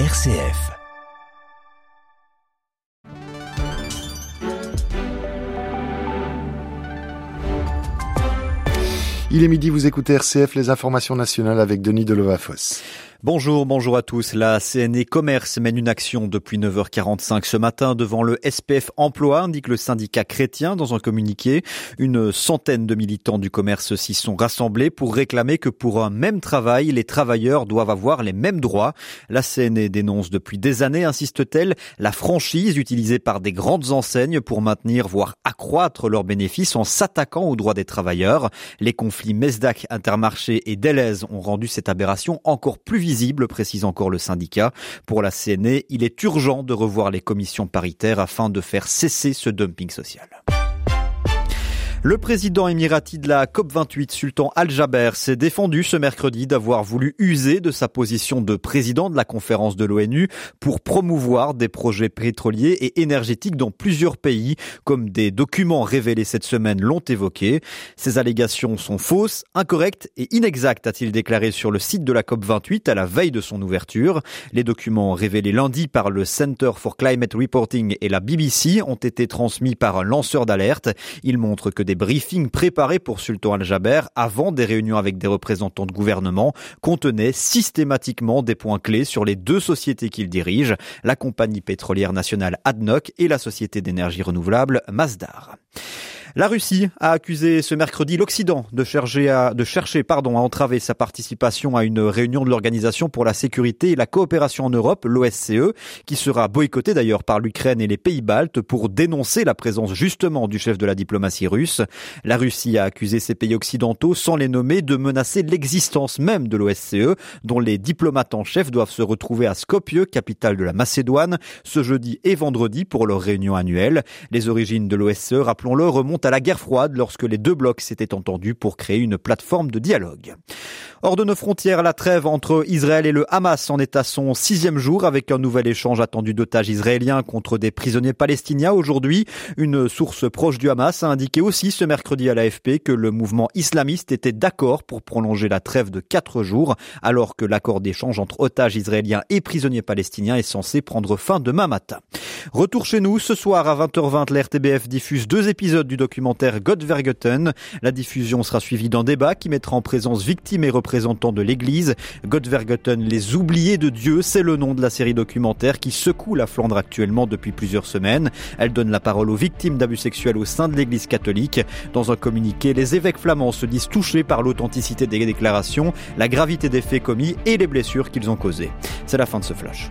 RCF. Il est midi, vous écoutez RCF, les informations nationales avec Denis Delovafos. Bonjour, bonjour à tous. La CNE Commerce mène une action depuis 9h45 ce matin devant le SPF Emploi, indique le syndicat chrétien dans un communiqué. Une centaine de militants du commerce s'y sont rassemblés pour réclamer que pour un même travail, les travailleurs doivent avoir les mêmes droits. La CNE dénonce depuis des années, insiste-t-elle, la franchise utilisée par des grandes enseignes pour maintenir, voire accroître leurs bénéfices en s'attaquant aux droits des travailleurs. Les conflits Mesdac, Intermarché et Deleuze ont rendu cette aberration encore plus visible précise encore le syndicat. Pour la CNE, il est urgent de revoir les commissions paritaires afin de faire cesser ce dumping social. Le président émirati de la COP28, Sultan Al-Jaber, s'est défendu ce mercredi d'avoir voulu user de sa position de président de la conférence de l'ONU pour promouvoir des projets pétroliers et énergétiques dans plusieurs pays, comme des documents révélés cette semaine l'ont évoqué. Ces allégations sont fausses, incorrectes et inexactes, a-t-il déclaré sur le site de la COP28 à la veille de son ouverture. Les documents révélés lundi par le Center for Climate Reporting et la BBC ont été transmis par un lanceur d'alerte. Des briefings préparés pour Sultan Al-Jaber avant des réunions avec des représentants de gouvernement contenaient systématiquement des points clés sur les deux sociétés qu'il dirige, la compagnie pétrolière nationale ADNOC et la société d'énergie renouvelable Masdar. La Russie a accusé ce mercredi l'Occident de chercher, à, de chercher pardon, à entraver sa participation à une réunion de l'Organisation pour la sécurité et la coopération en Europe, l'OSCE, qui sera boycottée d'ailleurs par l'Ukraine et les pays baltes pour dénoncer la présence justement du chef de la diplomatie russe. La Russie a accusé ces pays occidentaux, sans les nommer, de menacer l'existence même de l'OSCE, dont les diplomates en chef doivent se retrouver à Skopje, capitale de la Macédoine, ce jeudi et vendredi pour leur réunion annuelle. Les origines de l'OSCE, rappelons-le, remontent à la guerre froide lorsque les deux blocs s'étaient entendus pour créer une plateforme de dialogue. Hors de nos frontières, la trêve entre Israël et le Hamas en est à son sixième jour avec un nouvel échange attendu d'otages israéliens contre des prisonniers palestiniens aujourd'hui. Une source proche du Hamas a indiqué aussi ce mercredi à l'AFP que le mouvement islamiste était d'accord pour prolonger la trêve de quatre jours alors que l'accord d'échange entre otages israéliens et prisonniers palestiniens est censé prendre fin demain matin. Retour chez nous ce soir à 20h20, l'RTBF diffuse deux épisodes du documentaire Godvergeten. La diffusion sera suivie d'un débat qui mettra en présence victimes et représentants de l'Église. Godvergeten, les oubliés de Dieu, c'est le nom de la série documentaire qui secoue la Flandre actuellement depuis plusieurs semaines. Elle donne la parole aux victimes d'abus sexuels au sein de l'Église catholique. Dans un communiqué, les évêques flamands se disent touchés par l'authenticité des déclarations, la gravité des faits commis et les blessures qu'ils ont causées. C'est la fin de ce flash.